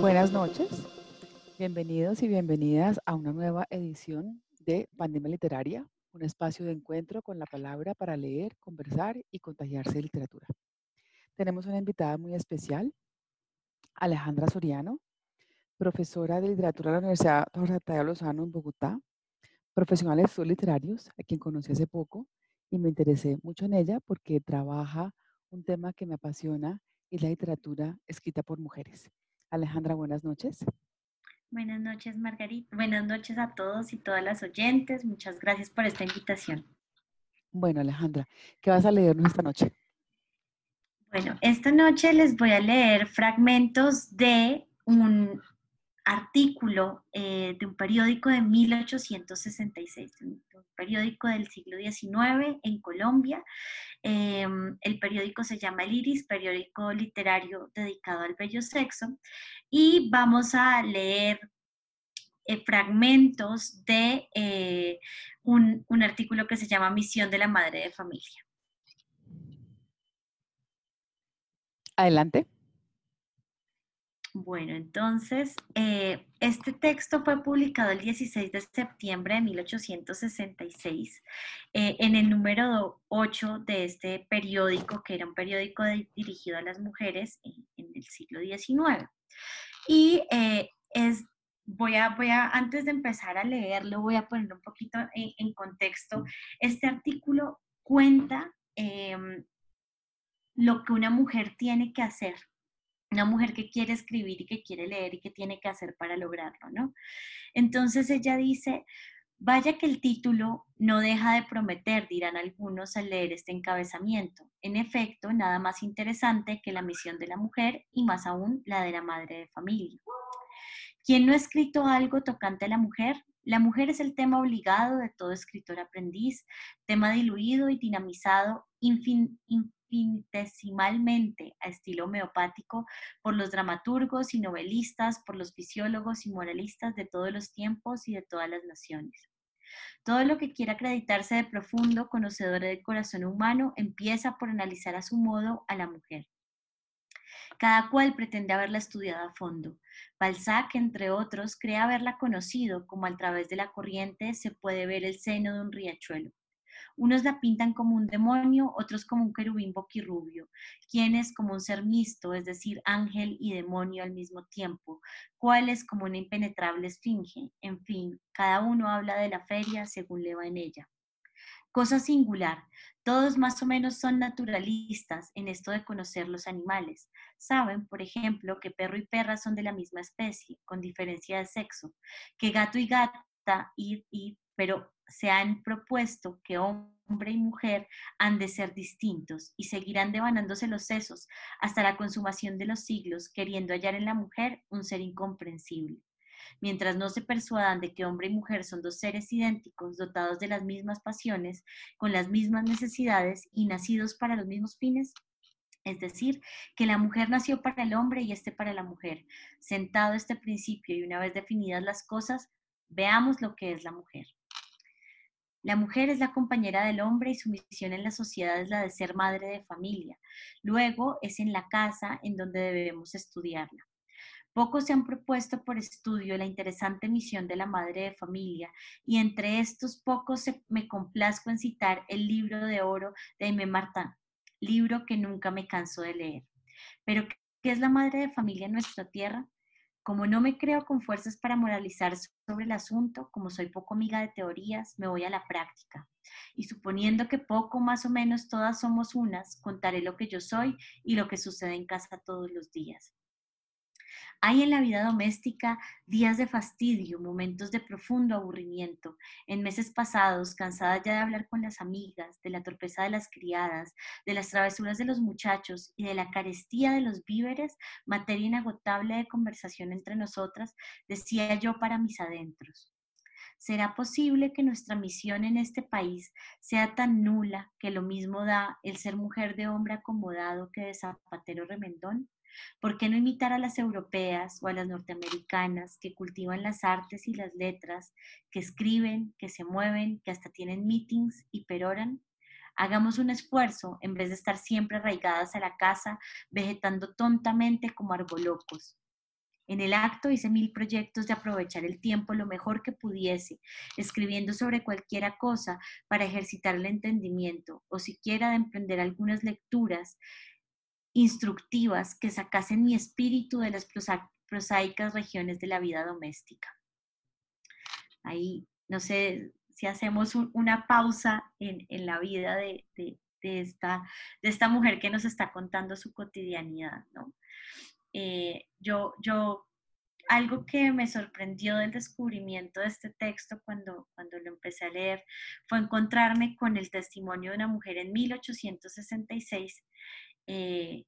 Buenas noches, bienvenidos y bienvenidas a una nueva edición de Pandemia Literaria, un espacio de encuentro con la palabra para leer, conversar y contagiarse de literatura. Tenemos una invitada muy especial, Alejandra Soriano, profesora de literatura de la Universidad Jorge Tadeo Lozano en Bogotá, profesional de literarios, a quien conocí hace poco y me interesé mucho en ella porque trabaja un tema que me apasiona y la literatura escrita por mujeres. Alejandra, buenas noches. Buenas noches, Margarita. Buenas noches a todos y todas las oyentes. Muchas gracias por esta invitación. Bueno, Alejandra, ¿qué vas a leernos esta noche? Bueno, esta noche les voy a leer fragmentos de un artículo eh, de un periódico de 1866, un, periódico del siglo XIX en Colombia. Em, el periódico se llama El Iris, periódico literario dedicado al bello sexo. Y vamos a leer eh, fragmentos de eh, un, un artículo que se llama Misión de la Madre de Familia. Adelante. Bueno, entonces, eh, este texto fue publicado el 16 de septiembre de 1866 eh, en el número 8 de este periódico, que era un periódico dirigido a las mujeres en, el siglo XIX. Y eh, es, voy a, voy a, antes de empezar a leerlo, voy a poner un poquito en, en contexto. Este artículo cuenta em, lo que una mujer tiene que hacer una mujer que quiere escribir y que quiere leer y que tiene que hacer para lograrlo, ¿no? Entonces ella dice, vaya que el título no deja de prometer, dirán algunos al leer este encabezamiento. En efecto, nada más interesante que la misión de la mujer y más aún la de la madre de familia. ¿Quién no ha escrito algo tocante a la mujer? La mujer es el tema obligado de todo escritor aprendiz, tema diluido y dinamizado infin, infinitesimalmente a estilo homeopático por los dramaturgos y novelistas, por los fisiólogos y moralistas de todos los tiempos y de todas las naciones. Todo lo que quiera acreditarse de profundo conocedor del corazón humano empieza por analizar a su modo a la mujer. Cada cual pretende haberla estudiado a fondo. Balzac, entre otros, cree haberla conocido, como a través de la corriente se puede ver el seno de un riachuelo. Unos la pintan como un demonio, otros como un querubín boquirrubio, quienes como un ser mixto, es decir, ángel y demonio al mismo tiempo, cuáles como una impenetrable esfinge. En fin, cada uno habla de la feria según le va en ella. Cosa singular, todos más o menos son naturalistas en esto de conocer los animales. Saben, por ejemplo, que perro y perra son de la misma especie, con diferencia de sexo, que gato y gata, y, y pero se han propuesto que hombre y mujer han de ser distintos y seguirán devanándose los sesos hasta la consumación de los siglos, queriendo hallar en la mujer un ser incomprensible. Mientras no se persuadan de que hombre y mujer son dos seres idénticos, dotados de las mismas pasiones, con las mismas necesidades y nacidos para los mismos fines, es decir, que la mujer nació para el hombre y este para la mujer. Sentado este principio y una vez definidas las cosas, veamos lo que es la mujer. La mujer es la compañera del hombre y su misión en la sociedad es la de ser madre de familia. Luego es en la casa en donde debemos estudiarla. Pocos se han propuesto por estudio la interesante misión de la madre de familia y entre estos pocos me complazco en citar el libro de oro de Aimé Martin, libro que nunca me canso de leer. Pero, ¿qué es la madre de familia en nuestra tierra? Como no me creo con fuerzas para moralizar sobre el asunto, como soy poco amiga de teorías, me voy a la práctica. Y suponiendo que poco más o menos todas somos unas, contaré lo que yo soy y lo que sucede en casa todos los días. Hay en la vida doméstica días de fastidio, momentos de profundo aburrimiento. En meses pasados, cansada ya de hablar con las amigas, de la torpeza de las criadas, de las travesuras de los muchachos y de la carestía de los víveres, materia inagotable de conversación entre nosotras, decía yo para mis adentros. ¿Será posible que nuestra misión en este país sea tan nula que lo mismo da el ser mujer de hombre acomodado que de zapatero remendón? ¿Por qué no imitar a las europeas o a las norteamericanas que cultivan las artes y las letras, que escriben, que se mueven, que hasta tienen meetings y peroran? Hagamos un esfuerzo en vez de estar siempre arraigadas a la casa, vegetando tontamente como arbolocos. En el acto hice mil proyectos de aprovechar el tiempo lo mejor que pudiese, escribiendo sobre cualquiera cosa para ejercitar el entendimiento o siquiera de emprender algunas lecturas instructivas que sacasen mi espíritu de las prosaicas regiones de la vida doméstica. Ahí, no sé si hacemos una pausa en, la vida de, esta, de esta mujer que nos está contando su cotidianidad, ¿no? Eh, yo, yo, algo que me sorprendió del descubrimiento de este texto cuando, cuando lo empecé a leer fue encontrarme con el testimonio de una mujer en 1866 eh,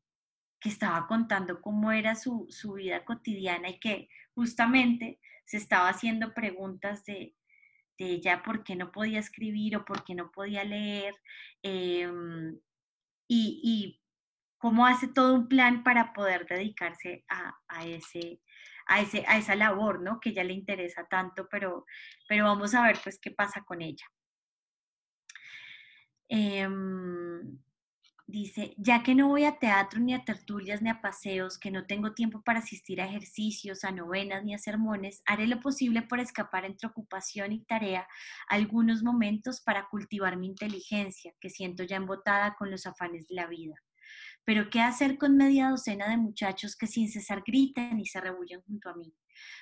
que estaba contando cómo era su, su, vida cotidiana y que justamente se estaba haciendo preguntas de, de ella por qué no podía escribir o por qué no podía leer. Em, y, y, cómo hace todo un plan para poder dedicarse a, a, ese, a, ese, a esa labor, ¿no? Que ya le interesa tanto, pero, pero vamos a ver pues qué pasa con ella. Em, dice, ya que no voy a teatro, ni a tertulias, ni a paseos, que no tengo tiempo para asistir a ejercicios, a novenas, ni a sermones, haré lo posible por escapar entre ocupación y tarea algunos momentos para cultivar mi inteligencia, que siento ya embotada con los afanes de la vida. Pero ¿qué hacer con media docena de muchachos que sin cesar gritan y se rebullen junto a mí?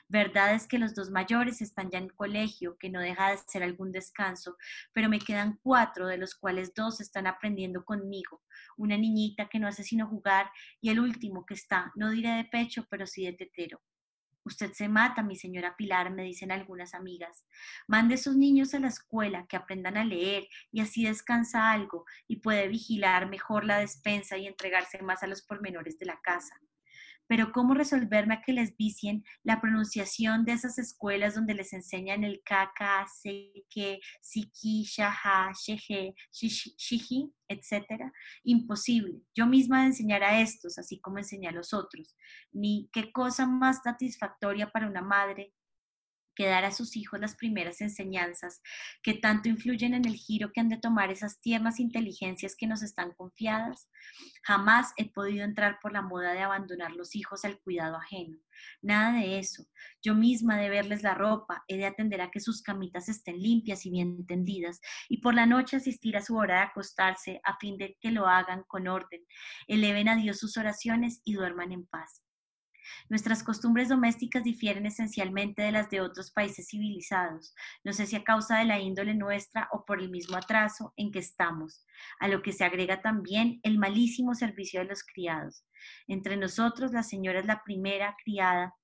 Verdad es que los dos mayores están ya en colegio, que no deja de ser algún descanso, pero me quedan cuatro, de los cuales dos están aprendiendo conmigo. Una niñita que no hace sino jugar y el último que está, no diré de pecho, pero sí de tetero. Usted se mata, mi señora Pilar, me dicen algunas amigas. Mande a sus niños a la escuela, que aprendan a leer y así descansa algo y puede vigilar mejor la despensa y entregarse más a los pormenores de la casa pero ¿cómo resolverme a que les vicien la pronunciación de esas escuelas donde les enseñan el kaka, seke, siki, shaha, shehe, shihi, etcétera? Imposible. Yo misma enseñar a estos, así como enseñé a los otros. Ni qué cosa más satisfactoria para una madre que dar a sus hijos las primeras enseñanzas que tanto influyen en el giro que han de tomar esas tiernas inteligencias que nos están confiadas. Jamás he podido entrar por la moda de abandonar los hijos al cuidado ajeno. Nada de eso. Yo misma de verles la ropa, he de atender a que sus camitas estén limpias y bien tendidas, y por la noche asistir a su hora de acostarse a fin de que lo hagan con orden, eleven a Dios sus oraciones y duerman en paz. Nuestras costumbres domésticas difieren esencialmente de las de otros países civilizados, no sé si a causa de la índole nuestra o por el mismo atraso en que estamos, a lo que se agrega también el malísimo servicio de los criados. Entre nosotros, la señora es la primera criada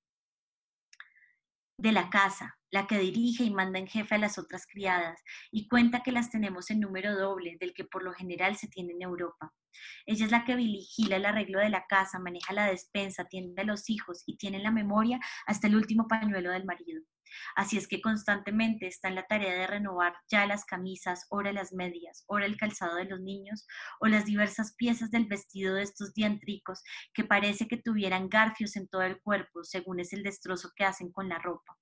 de la casa, la que dirige y manda en jefe a las otras criadas, y cuenta que las tenemos en número doble del que por lo general se tiene en Europa. Ella es la que vigila el arreglo de la casa, maneja la despensa, atiende a los hijos y tiene en la memoria hasta el último pañuelo del marido. Así es que constantemente está en la tarea de renovar ya las camisas, ora las medias, ora el calzado de los niños o las diversas piezas del vestido de estos diantricos que parece que tuvieran garfios en todo el cuerpo, según es el destrozo que hacen con la ropa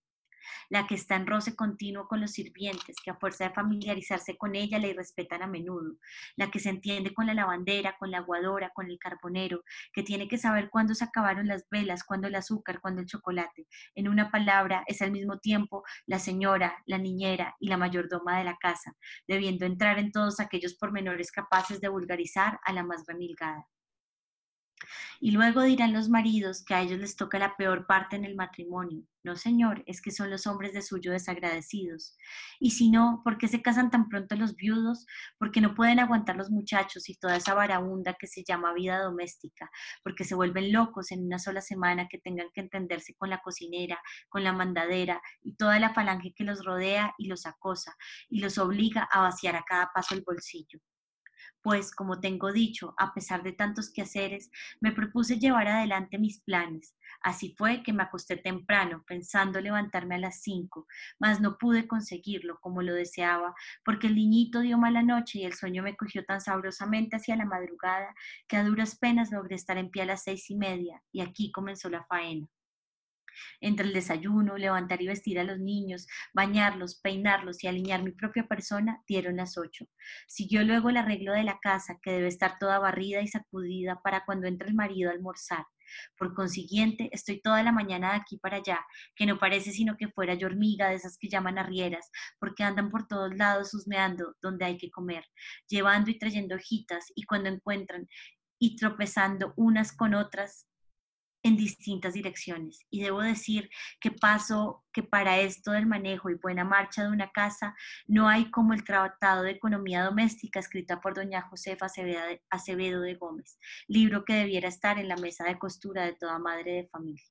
la que está en roce continuo con los sirvientes, que a fuerza de familiarizarse con ella le respetan a menudo, la que se entiende con la lavandera, con la aguadora, con el carbonero, que tiene que saber cuándo se acabaron las velas, cuándo el azúcar, cuándo el chocolate. En una palabra, es al mismo tiempo la señora, la niñera y la mayordoma de la casa, debiendo entrar en todos aquellos pormenores capaces de vulgarizar a la más remilgada. Y luego dirán los maridos que a ellos les toca la peor parte en el matrimonio. No, señor, es que son los hombres de suyo desagradecidos. Y si no, ¿por qué se casan tan pronto los viudos? Porque no pueden aguantar los muchachos y toda esa varaunda que se llama vida doméstica, porque se vuelven locos en una sola semana que tengan que entenderse con la cocinera, con la mandadera y toda la falange que los rodea y los acosa y los obliga a vaciar a cada paso el bolsillo pues, como tengo dicho, a pesar de tantos quehaceres, me propuse llevar adelante mis planes. Así fue que me acosté temprano, pensando levantarme a las cinco, mas no pude conseguirlo como lo deseaba, porque el niñito dio mala noche y el sueño me cogió tan sabrosamente hacia la madrugada que a duras penas logré estar en pie a las seis y media, y aquí comenzó la faena. Entre el desayuno, levantar y vestir a los niños, bañarlos, peinarlos y alinear mi propia persona, dieron las ocho. Siguió luego el arreglo de la casa, que debe estar toda barrida y sacudida para cuando entre el marido a almorzar. Por consiguiente, estoy toda la mañana de aquí para allá, que no parece sino que fuera yo hormiga de esas que llaman arrieras, porque andan por todos lados husmeando donde hay que comer, llevando y trayendo hojitas, y cuando encuentran y tropezando unas con otras, en distintas direcciones. Y debo decir que paso que para esto del manejo y buena marcha de una casa no hay como el Tratado de Economía Doméstica escrita por doña Josefa Acevedo de Gómez, libro que debiera estar en la mesa de costura de toda madre de familia.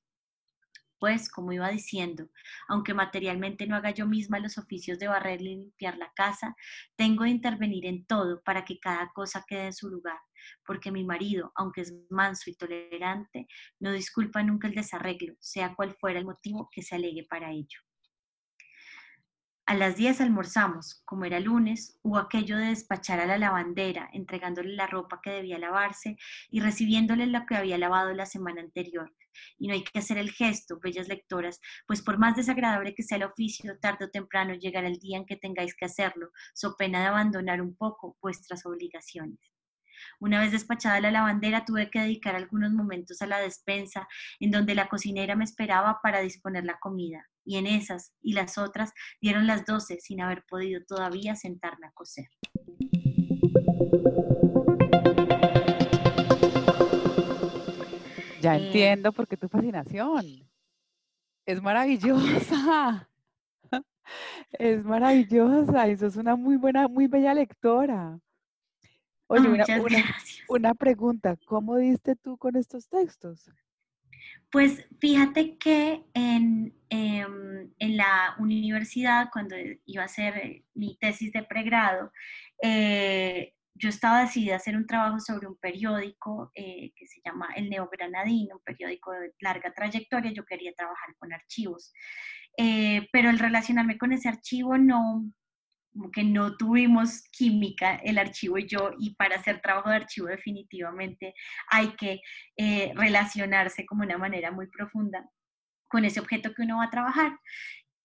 Pues, como iba diciendo, aunque materialmente no haga yo misma los oficios de barrer y limpiar la casa, tengo de intervenir en todo para que cada cosa quede en su lugar porque mi marido, aunque es manso y tolerante, no disculpa nunca el desarreglo, sea cual fuera el motivo que se alegue para ello. A las 10 almorzamos, como era lunes, hubo aquello de despachar a la lavandera, entregándole la ropa que debía lavarse y recibiéndole lo que había lavado la semana anterior. Y no hay que hacer el gesto, bellas lectoras, pues por más desagradable que sea el oficio, tarde o temprano llegará el día en que tengáis que hacerlo, so pena de abandonar un poco vuestras obligaciones. Una vez despachada la lavandera, tuve que dedicar algunos momentos a la despensa, en donde la cocinera me esperaba para disponer la comida. Y en esas y las otras dieron las doce sin haber podido todavía sentarme a coser. Ya eh, entiendo por qué tu fascinación. Es maravillosa. Es maravillosa. Eso es una muy buena, muy bella lectora. Oye, una, pregunta, ¿cómo diste tú con estos textos? Pues fíjate que en, em, en, la universidad, cuando iba a hacer eh, mi tesis de pregrado, eh, yo estaba decidida a hacer un trabajo sobre un periódico eh, que se llama El Neogranadino, un periódico de larga trayectoria. Yo quería trabajar con archivos, pero el relacionarme con ese archivo no, como que no tuvimos química el archivo y yo, y para hacer trabajo de archivo definitivamente hay que eh, relacionarse como una manera muy profunda con ese objeto que uno va a trabajar.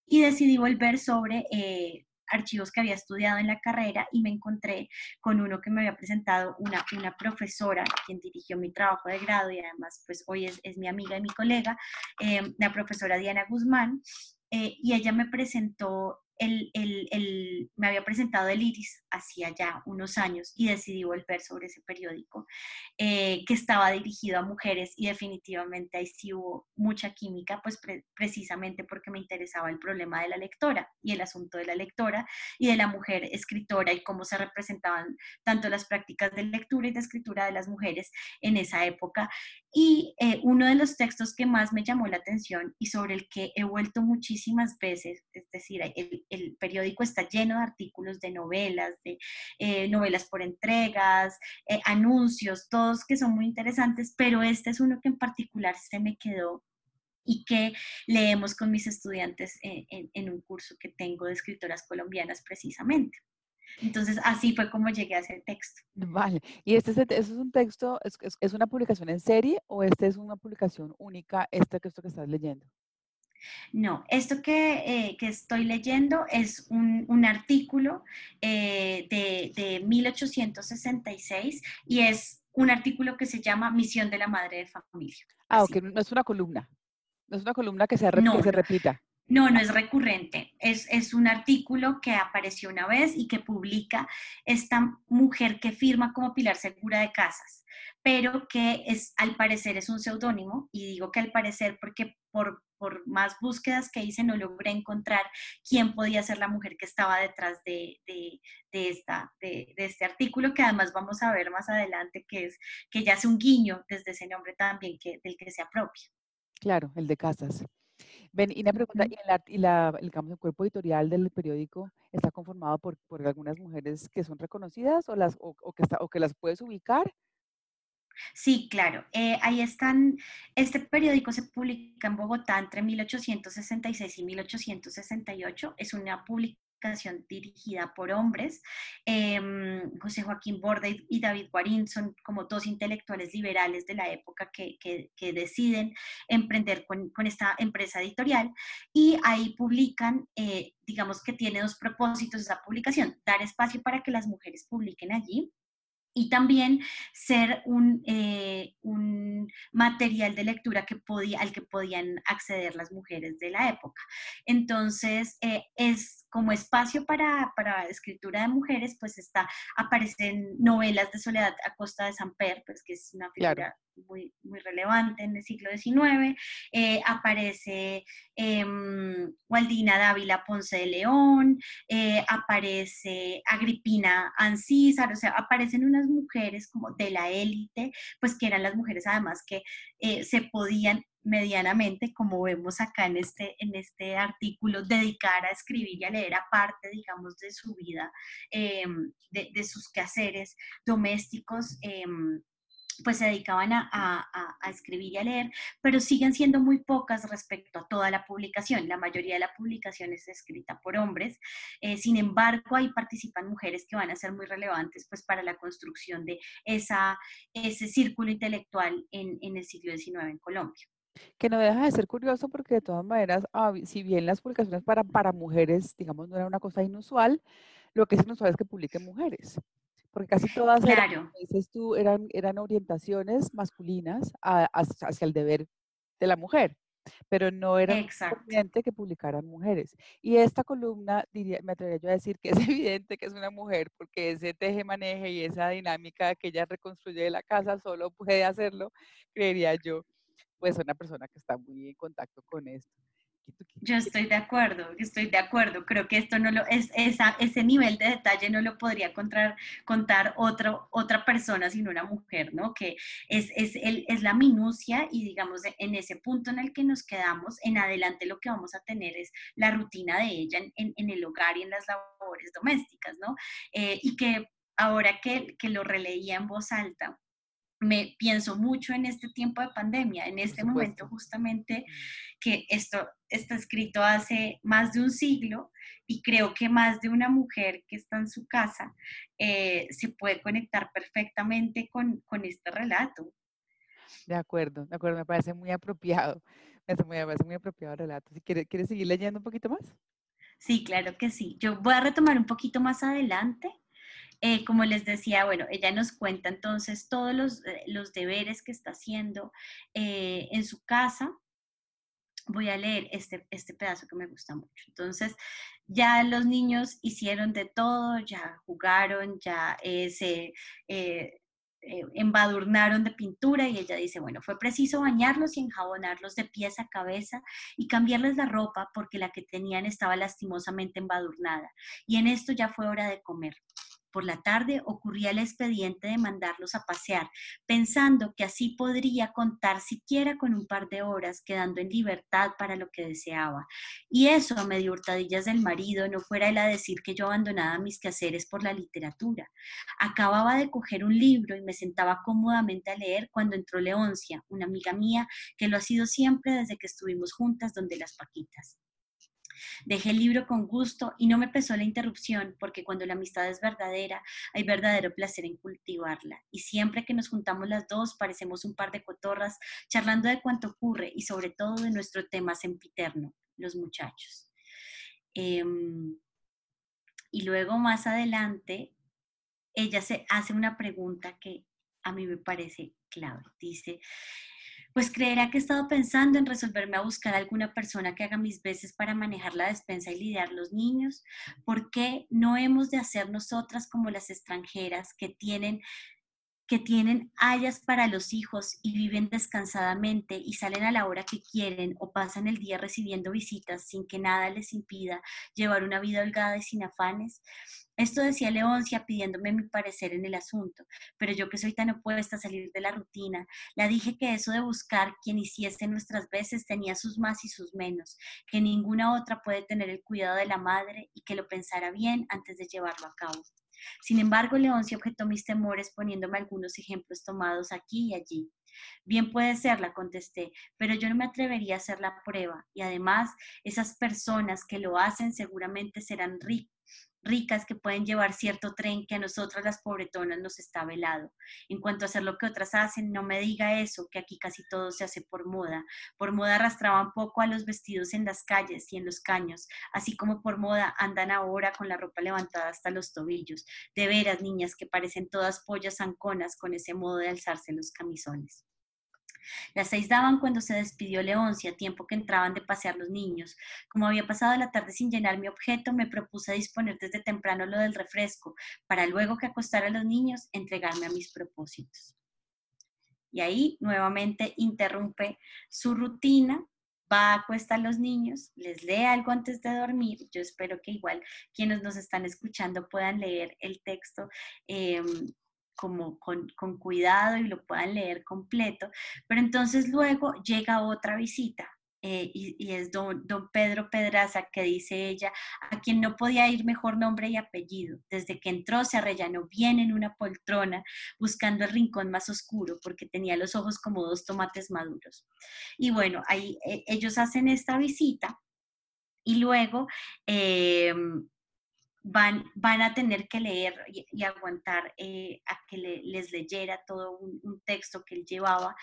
Y decidí volver sobre eh, archivos que había estudiado en la carrera y me encontré con uno que me había presentado una, una profesora, quien dirigió mi trabajo de grado y además pues hoy es, es mi amiga y mi colega, eh, la profesora Diana Guzmán, y ella me presentó el, me había presentado el Iris hacía ya unos años y decidí volver sobre ese periódico eh, que estaba dirigido a mujeres y definitivamente ahí sí hubo mucha química, pues precisamente porque me interesaba el problema de la lectora y el asunto de la lectora y de la mujer escritora y cómo se representaban tanto las prácticas de lectura y de escritura de las mujeres en esa época. Y eh, uno de los textos que más me llamó la atención y sobre el que he vuelto muchísimas veces, es decir, el, el periódico está lleno de artículos de novelas, de eh, novelas por entregas, eh, anuncios, todos que son muy interesantes, pero este es uno que en particular se me quedó y que leemos con mis estudiantes en, un curso que tengo de escritoras colombianas precisamente. Entonces, así fue como llegué a ese texto. Vale. ¿Y este es, es un texto, es, es, una publicación en serie o este es una publicación única, este texto que estás leyendo? No, esto que, eh, estoy leyendo es un, artículo eh, de, 1866 y es un artículo que se llama Misión de la Madre de Familia. Ah, ok, no es una columna. No es una columna que se, se repita. No, no es recurrente. Es, es, un artículo que apareció una vez y que publica esta mujer que firma como Pilar Segura de Casas, pero que es, al parecer es un seudónimo, y digo que al parecer porque por por más búsquedas que hice, no logré encontrar quién podía ser la mujer que estaba detrás de, esta, de, este artículo, que además vamos a ver más adelante, que es que ya hace un guiño desde ese nombre también que, del que se apropia. Claro, el de Casas. Ven, y una pregunta, ¿y, la, y la, el, el, cuerpo editorial del periódico está conformado por, por algunas mujeres que son reconocidas o, las, o, que está, o que las puedes ubicar? Sí, claro. Eh, ahí están, este periódico se publica en Bogotá entre 1866 y 1868. Es una publicación publicación dirigida por hombres. Em, José Joaquín Borde y David Guarín son como dos intelectuales liberales de la época que, deciden emprender con, esta empresa editorial y ahí publican, eh, digamos que tiene dos propósitos esa publicación, dar espacio para que las mujeres publiquen allí y también ser un, eh, un, material de lectura que podía, al que podían acceder las mujeres de la época. Entonces, eh, es como espacio para, para, escritura de mujeres, pues está, aparecen novelas de Soledad Acosta de Samper, pues que es una figura muy, muy relevante en el siglo XIX, eh, aparece eh, Waldina Dávila Ponce de León, eh, aparece Agripina Ancísar, o sea, aparecen unas mujeres como de la élite, pues que eran las mujeres además que eh, se podían medianamente, como vemos acá en este, en este artículo, dedicar a escribir y a leer aparte, digamos, de su vida, em, de, sus quehaceres domésticos em, pues se dedicaban a, escribir y a leer, pero siguen siendo muy pocas respecto a toda la publicación. La mayoría de la publicación es escrita por hombres. Eh, sin embargo, ahí participan mujeres que van a ser muy relevantes pues, para la construcción de esa, ese círculo intelectual en, el siglo XIX en Colombia. Que no deja de ser curioso porque de todas maneras, ah, si bien las publicaciones para, para mujeres, digamos, no era una cosa inusual, lo que es inusual es que publiquen mujeres porque casi todas eran, dices tú, eran, eran orientaciones masculinas hacia el deber de la mujer, pero no era evidente que publicaran mujeres. Y esta columna, diría, me atrevería yo a decir que es evidente que es una mujer, porque ese teje-maneje y esa dinámica que ella reconstruye de la casa solo puede hacerlo, creería yo, pues una persona que está muy en contacto con esto. Yo estoy de acuerdo, estoy de acuerdo. Creo que esto no lo es esa, ese nivel de detalle no lo podría contar, contar otro, otra persona sino una mujer, ¿no? Que es, es, el, es la minucia y digamos en ese punto en el que nos quedamos, en adelante lo que vamos a tener es la rutina de ella en, en, el hogar y en las labores domésticas, ¿no? Eh, y que ahora que, que lo releía en voz alta, me pienso mucho en este tiempo de pandemia, en este momento justamente que esto está escrito hace más de un siglo y creo que más de una mujer que está en su casa eh, se puede conectar perfectamente con, este relato. De acuerdo, de acuerdo, me parece muy apropiado, me parece muy, apropiado el relato. Si quieres, ¿Quieres seguir leyendo un poquito más? Sí, claro que sí. Yo voy a retomar un poquito más adelante eh, como les decía, bueno, ella nos cuenta entonces todos los, eh, deberes que está haciendo eh, en su casa. Voy a leer este, este pedazo que me gusta mucho. Entonces, ya los niños hicieron de todo, ya jugaron, ya se embadurnaron de pintura y ella dice, bueno, fue preciso bañarlos y enjabonarlos de pies a cabeza y cambiarles la ropa porque la que tenían estaba lastimosamente embadurnada. Y en esto ya fue hora de comer. Por la tarde ocurría el expediente de mandarlos a pasear, pensando que así podría contar siquiera con un par de horas, quedando en libertad para lo que deseaba. Y eso, a medio hurtadillas del marido, no fuera él a decir que yo abandonaba mis quehaceres por la literatura. Acababa de coger un libro y me sentaba cómodamente a leer cuando entró Leoncia, una amiga mía que lo ha sido siempre desde que estuvimos juntas donde las Paquitas. Dejé el libro con gusto y no me pesó la interrupción porque cuando la amistad es verdadera hay verdadero placer en cultivarla y siempre que nos juntamos las dos parecemos un par de cotorras charlando de cuánto ocurre y sobre todo de nuestro tema sempiterno, los muchachos. Em, y luego más adelante ella se hace una pregunta que a mí me parece clave. Dice, pues creerá que he estado pensando en resolverme a buscar alguna persona que haga mis veces para manejar la despensa y lidiar los niños. ¿Por qué no hemos de hacer nosotras como las extranjeras que tienen que tienen hayas para los hijos y viven descansadamente y salen a la hora que quieren o pasan el día recibiendo visitas sin que nada les impida llevar una vida holgada y sin afanes. Esto decía Leoncia pidiéndome mi parecer en el asunto, pero yo que soy tan opuesta a salir de la rutina, la dije que eso de buscar quien hiciese nuestras veces tenía sus más y sus menos, que ninguna otra puede tener el cuidado de la madre y que lo pensara bien antes de llevarlo a cabo. Sin embargo, Leoncia objetó mis temores poniéndome algunos ejemplos tomados aquí y allí. Bien puede ser, la contesté, pero yo no me atrevería a hacer la prueba y además esas personas que lo hacen seguramente serán ricas ricas que pueden llevar cierto tren que a nosotras las pobretonas nos está velado. En cuanto a hacer lo que otras hacen, no me diga eso, que aquí casi todo se hace por moda. Por moda arrastraban poco a los vestidos en las calles y en los caños, así como por moda andan ahora con la ropa levantada hasta los tobillos. De veras, niñas, que parecen todas pollas anconas con ese modo de alzarse los camisones. Las seis daban cuando se despidió Leoncia, tiempo que entraban de pasear los niños. Como había pasado la tarde sin llenar mi objeto, me propuse disponer desde temprano lo del refresco, para luego que acostara a los niños, entregarme a mis propósitos. Y ahí nuevamente interrumpe su rutina, va a acostar a los niños, les lee algo antes de dormir. Yo espero que igual quienes nos están escuchando puedan leer el texto em, como con, cuidado y lo puedan leer completo. Pero entonces luego llega otra visita eh, y, es don, don, Pedro Pedraza, que dice ella, a quien no podía ir mejor nombre y apellido. Desde que entró se arrellanó bien en una poltrona, buscando el rincón más oscuro, porque tenía los ojos como dos tomates maduros. Y bueno, ahí eh, ellos hacen esta visita y luego em, van, van a tener que leer y, aguantar eh, a que les leyera todo un, texto que él llevaba.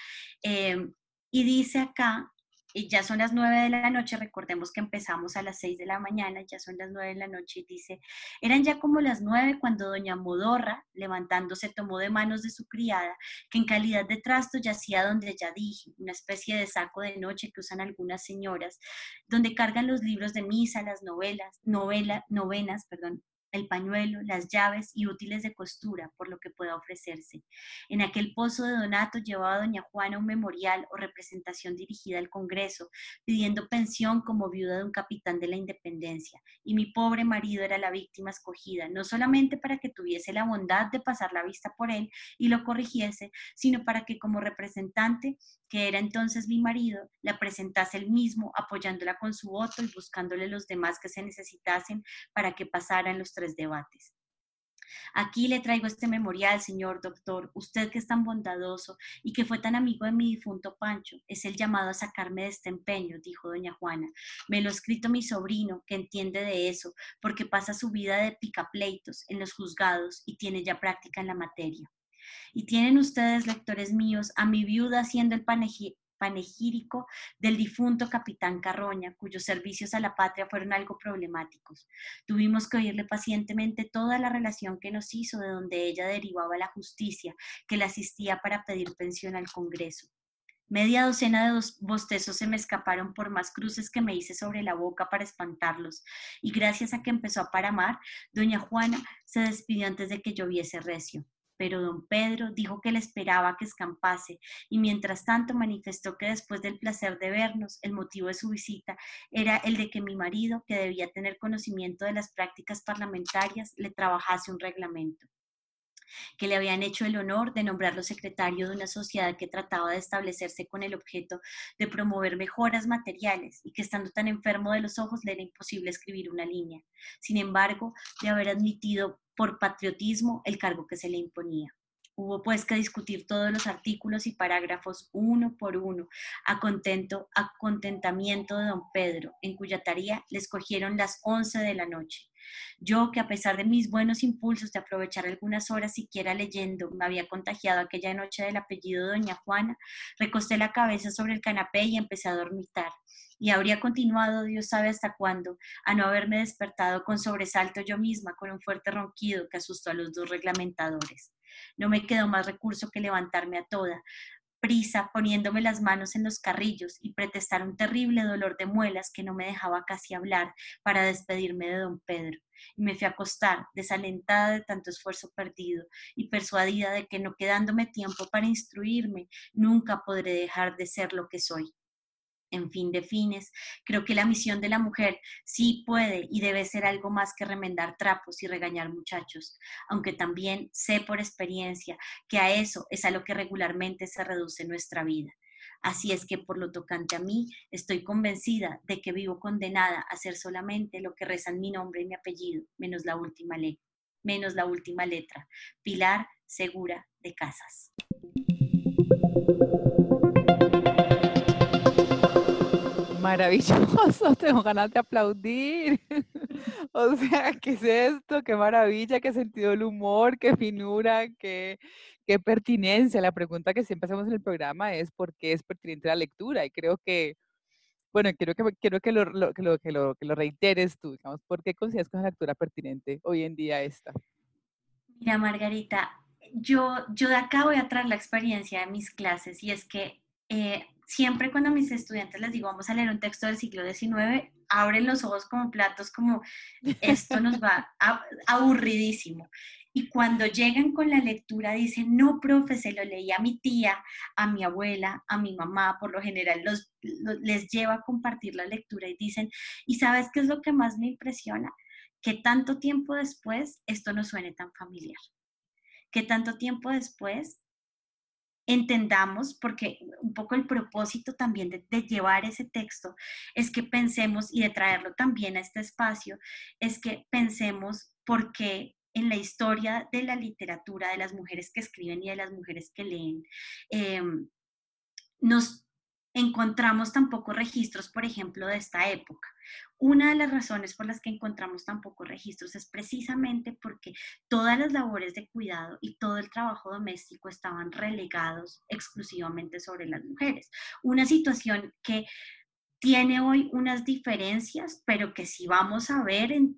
Em, y dice acá y ya son las nueve de la noche, recordemos que empezamos a las seis de la mañana, ya son las nueve de la noche dice, eran ya como las nueve cuando doña Modorra, levantándose, tomó de manos de su criada, que en calidad de trasto yacía donde ya dije, una especie de saco de noche que usan algunas señoras, donde cargan los libros de misa, las novelas, novela, novenas, perdón, el pañuelo, las llaves y útiles de costura, por lo que pueda ofrecerse. En aquel pozo de Donato llevaba doña Juana un memorial o representación dirigida al Congreso, pidiendo pensión como viuda de un capitán de la Independencia, y mi pobre marido era la víctima escogida, no solamente para que tuviese la bondad de pasar la vista por él y lo corrigiese, sino para que como representante, que era entonces mi marido, la presentase él mismo, apoyándola con su voto y buscándole los demás que se necesitasen para que pasaran los tres debates. Aquí le traigo este memorial, señor doctor, usted que es tan bondadoso y que fue tan amigo de mi difunto Pancho, es el llamado a sacarme de este empeño, dijo doña Juana. Me lo ha escrito mi sobrino, que entiende de eso, porque pasa su vida de picapleitos en los juzgados y tiene ya práctica en la materia. Y tienen ustedes, lectores míos, a mi viuda haciendo el panegírico del difunto capitán Carroña, cuyos servicios a la patria fueron algo problemáticos. Tuvimos que oírle pacientemente toda la relación que nos hizo de donde ella derivaba la justicia que le asistía para pedir pensión al Congreso. Media docena de bostezos se me escaparon por más cruces que me hice sobre la boca para espantarlos, y gracias a que empezó a paramar, doña Juana se despidió antes de que lloviese recio pero don Pedro dijo que le esperaba que escampase y mientras tanto manifestó que después del placer de vernos, el motivo de su visita era el de que mi marido, que debía tener conocimiento de las prácticas parlamentarias, le trabajase un reglamento que le habían hecho el honor de nombrarlo secretario de una sociedad que trataba de establecerse con el objeto de promover mejoras materiales y que estando tan enfermo de los ojos le era imposible escribir una línea. Sin embargo, de haber admitido por patriotismo el cargo que se le imponía. Hubo pues que discutir todos los artículos y parágrafos uno por uno, a contento, a contentamiento de don Pedro, en cuya tarea le escogieron las once de la noche. Yo, que a pesar de mis buenos impulsos de aprovechar algunas horas siquiera leyendo, me había contagiado aquella noche del apellido de doña Juana, recosté la cabeza sobre el canapé y empecé a dormitar. Y habría continuado, Dios sabe hasta cuándo, a no haberme despertado con sobresalto yo misma, con un fuerte ronquido que asustó a los dos reglamentadores. No me quedó más recurso que levantarme a toda, prisa, poniéndome las manos en los carrillos y pretestar un terrible dolor de muelas que no me dejaba casi hablar para despedirme de don Pedro. Y me fui a acostar, desalentada de tanto esfuerzo perdido y persuadida de que no quedándome tiempo para instruirme, nunca podré dejar de ser lo que soy en fin de fines, creo que la misión de la mujer sí puede y debe ser algo más que remendar trapos y regañar muchachos, aunque también sé por experiencia que a eso es a lo que regularmente se reduce nuestra vida. Así es que por lo tocante a mí, estoy convencida de que vivo condenada a hacer solamente lo que rezan mi nombre y mi apellido, menos la última menos la última letra. Pilar Segura de Casas. Maravilloso, tengo ganas de aplaudir. O sea, ¿qué es esto? Qué maravilla, qué sentido del humor, qué finura, qué, qué pertinencia. La pregunta que siempre hacemos en el programa es ¿por qué es pertinente la lectura? Y creo que, bueno, quiero que, quiero que, lo, que, lo, que, lo, que lo reiteres tú, digamos, ¿por qué consideras que es una lectura pertinente hoy en día esta? Mira, Margarita, yo, yo de acá voy a traer la experiencia de mis clases y es que eh, siempre cuando a mis estudiantes les digo, vamos a leer un texto del siglo XIX, abren los ojos como platos, como esto nos va aburridísimo. Y cuando llegan con la lectura dicen, no, profe, se lo leí a mi tía, a mi abuela, a mi mamá, por lo general los, les lleva a compartir la lectura y dicen, ¿y sabes qué es lo que más me impresiona? Que tanto tiempo después esto no suene tan familiar. Que tanto tiempo después entendamos, porque un poco el propósito también de, llevar ese texto es que pensemos y de traerlo también a este espacio, es que pensemos por qué en la historia de la literatura, de las mujeres que escriben y de las mujeres que leen, em, nos encontramos tampoco registros, por ejemplo, de esta época. Una de las razones por las que encontramos tan pocos registros es precisamente porque todas las labores de cuidado y todo el trabajo doméstico estaban relegados exclusivamente sobre las mujeres. Una situación que tiene hoy unas diferencias, pero que si vamos a ver en,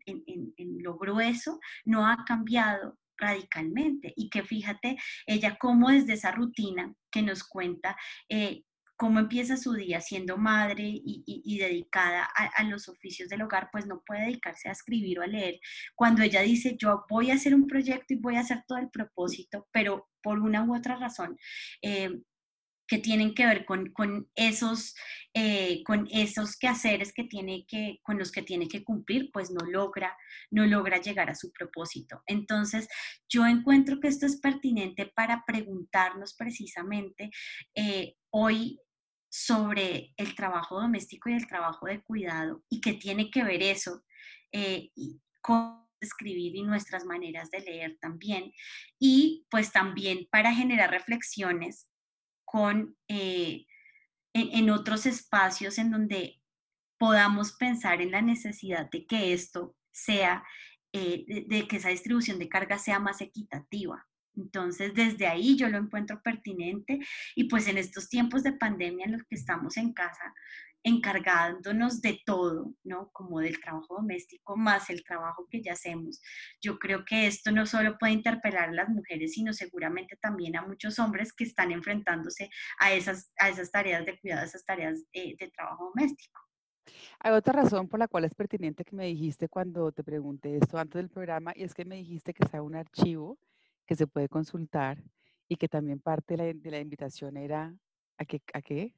lo grueso, no ha cambiado radicalmente y que fíjate ella cómo desde esa rutina que nos cuenta eh, cómo empieza su día siendo madre y, dedicada a, los oficios del hogar, pues no puede dedicarse a escribir o a leer. Cuando ella dice, yo voy a hacer un proyecto y voy a hacer todo el propósito, pero por una u otra razón, eh, que tienen que ver con, esos, eh, con esos quehaceres que tiene que, con los que tiene que cumplir, pues no logra, no logra llegar a su propósito. Entonces, yo encuentro que esto es pertinente para preguntarnos precisamente eh, hoy sobre el trabajo doméstico y el trabajo de cuidado y qué tiene que ver eso eh, con escribir y nuestras maneras de leer también. Y pues también para generar reflexiones con, eh, en, otros espacios en donde podamos pensar en la necesidad de que esto sea, eh, de que esa distribución de carga sea más equitativa. Entonces, desde ahí yo lo encuentro pertinente y pues en estos tiempos de pandemia en los que estamos en casa, encargándonos de todo, ¿no? Como del trabajo doméstico más el trabajo que ya hacemos. Yo creo que esto no solo puede interpelar a las mujeres, sino seguramente también a muchos hombres que están enfrentándose a esas, a esas tareas de cuidado, a esas tareas eh, de trabajo doméstico. Hay otra razón por la cual es pertinente que me dijiste cuando te pregunté esto antes del programa y es que me dijiste que sea un archivo que se puede consultar y que también parte de la, invitación era a que, a qué?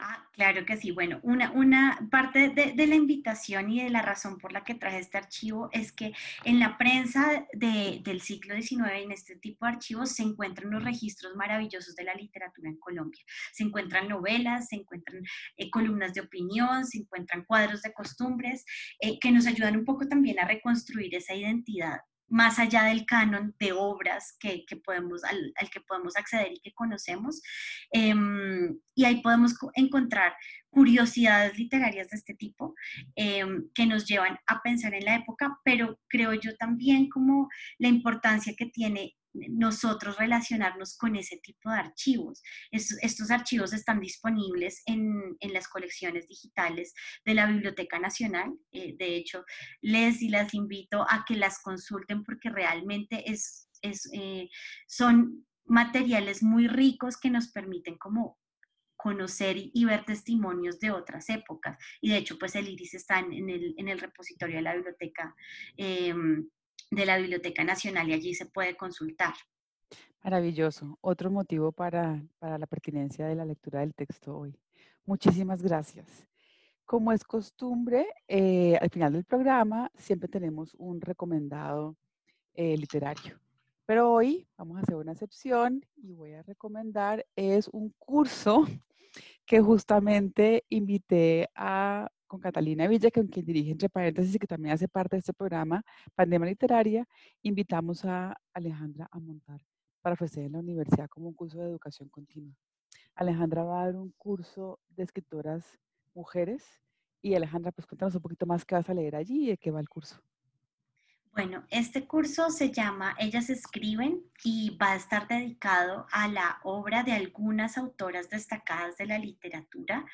Ah, claro que sí. Bueno, una, una parte de, la invitación y de la razón por la que traje este archivo es que en la prensa del siglo XIX, en este tipo de archivos, se encuentran los registros maravillosos de la literatura en Colombia. Se encuentran novelas, se encuentran eh, columnas de opinión, se encuentran cuadros de costumbres eh, que nos ayudan un poco también a reconstruir esa identidad más allá del canon de obras que, podemos, al, que podemos acceder y que conocemos. Em, y ahí podemos encontrar curiosidades literarias de este tipo em, que nos llevan a pensar en la época, pero creo yo también como la importancia que tiene nosotros relacionarnos con ese tipo de archivos. Estos, archivos están disponibles en, las colecciones digitales de la Biblioteca Nacional. Eh, de hecho, les y las invito a que las consulten porque realmente es, eh, son materiales muy ricos que nos permiten como conocer y, ver testimonios de otras épocas. Y de hecho, pues el iris está en, el, repositorio de la biblioteca em, de la Biblioteca Nacional y allí se puede consultar. Maravilloso. Otro motivo para, la pertinencia de la lectura del texto hoy. Muchísimas gracias. Como es costumbre, eh, al final del programa siempre tenemos un recomendado eh, literario. Pero hoy vamos a hacer una excepción y voy a recomendar, es un curso que justamente invité a con Catalina Villa, con quien dirige entre paréntesis y que también hace parte de este programa, Pandemia Literaria, invitamos a Alejandra a montar para ofrecer en la universidad como un curso de educación continua. Alejandra va a dar un curso de escritoras mujeres y Alejandra, pues cuéntanos un poquito más qué vas a leer allí y de qué va el curso. Bueno, este curso se llama Ellas escriben y va a estar dedicado a la obra de algunas autoras destacadas de la literatura.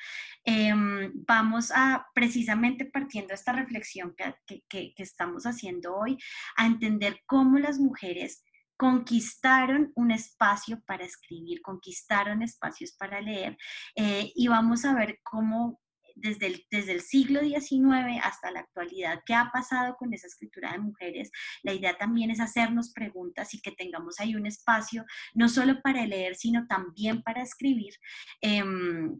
Em, vamos a, precisamente partiendo de esta reflexión que, estamos haciendo hoy, a entender cómo las mujeres conquistaron un espacio para escribir, conquistaron espacios para leer eh, y vamos a ver cómo desde el, siglo XIX hasta la actualidad, ¿qué ha pasado con esa escritura de mujeres? La idea también es hacernos preguntas y que tengamos ahí un espacio, no solo para leer, sino también para escribir. Em,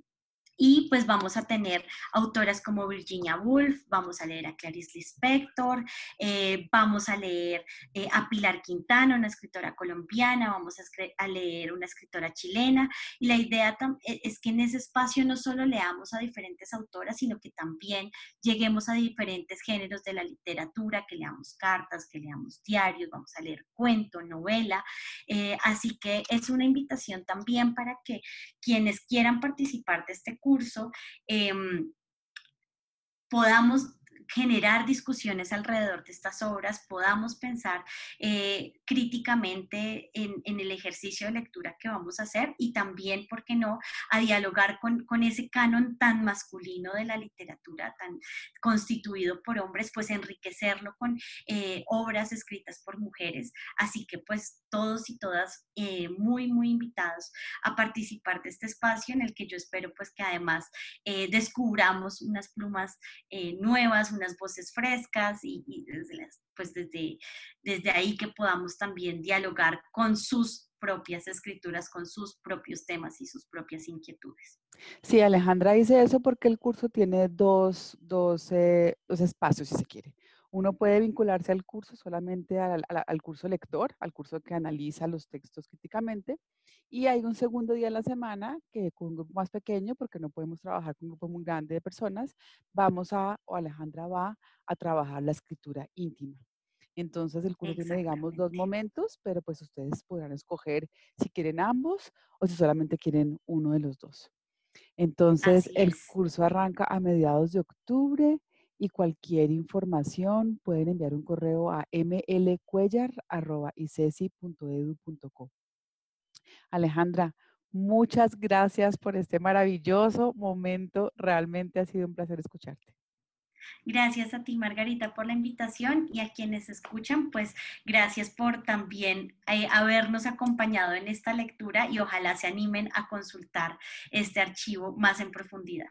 y pues vamos a tener autoras como Virginia Woolf, vamos a leer a Clarice Lispector, eh, vamos a leer eh, a Pilar Quintana, una escritora colombiana, vamos a, a, leer una escritora chilena. Y la idea e, es que en ese espacio no solo leamos a diferentes autoras, sino que también lleguemos a diferentes géneros de la literatura, que leamos cartas, que leamos diarios, vamos a leer cuento, novela. Eh, así que es una invitación también para que quienes quieran participar de este curso, curso, em, podamos generar discusiones alrededor de estas obras, podamos pensar eh, críticamente en, el ejercicio de lectura que vamos a hacer y también, ¿por qué no?, a dialogar con, ese canon tan masculino de la literatura, tan constituido por hombres, pues enriquecerlo con eh, obras escritas por mujeres. Así que pues todos y todas eh, muy, muy invitados a participar de este espacio en el que yo espero pues que además descubramos unas plumas nuevas, unas voces frescas y, desde, pues desde, desde ahí que podamos también dialogar con sus propias escrituras, con sus propios temas y sus propias inquietudes. Sí, Alejandra dice eso porque el curso tiene dos, dos, dos espacios, si se quiere. Uno puede vincularse al curso solamente al, curso lector, al curso que analiza los textos críticamente, y hay un segundo día de la semana que con un grupo más pequeño, porque no podemos trabajar con un grupo muy grande de personas, vamos a, o Alejandra va a trabajar la escritura íntima. Entonces el curso tiene, digamos, dos momentos, pero pues ustedes podrán escoger si quieren ambos o si solamente quieren uno de los dos. Entonces el curso arranca a mediados de octubre y cualquier información pueden enviar un correo a mlcuellar.icesi.edu.co. Alejandra, muchas gracias por este maravilloso momento. Realmente ha sido un placer escucharte. Gracias a ti, Margarita, por la invitación y a quienes escuchan, pues gracias por también eh, habernos acompañado en esta lectura y ojalá se animen a consultar este archivo más en profundidad.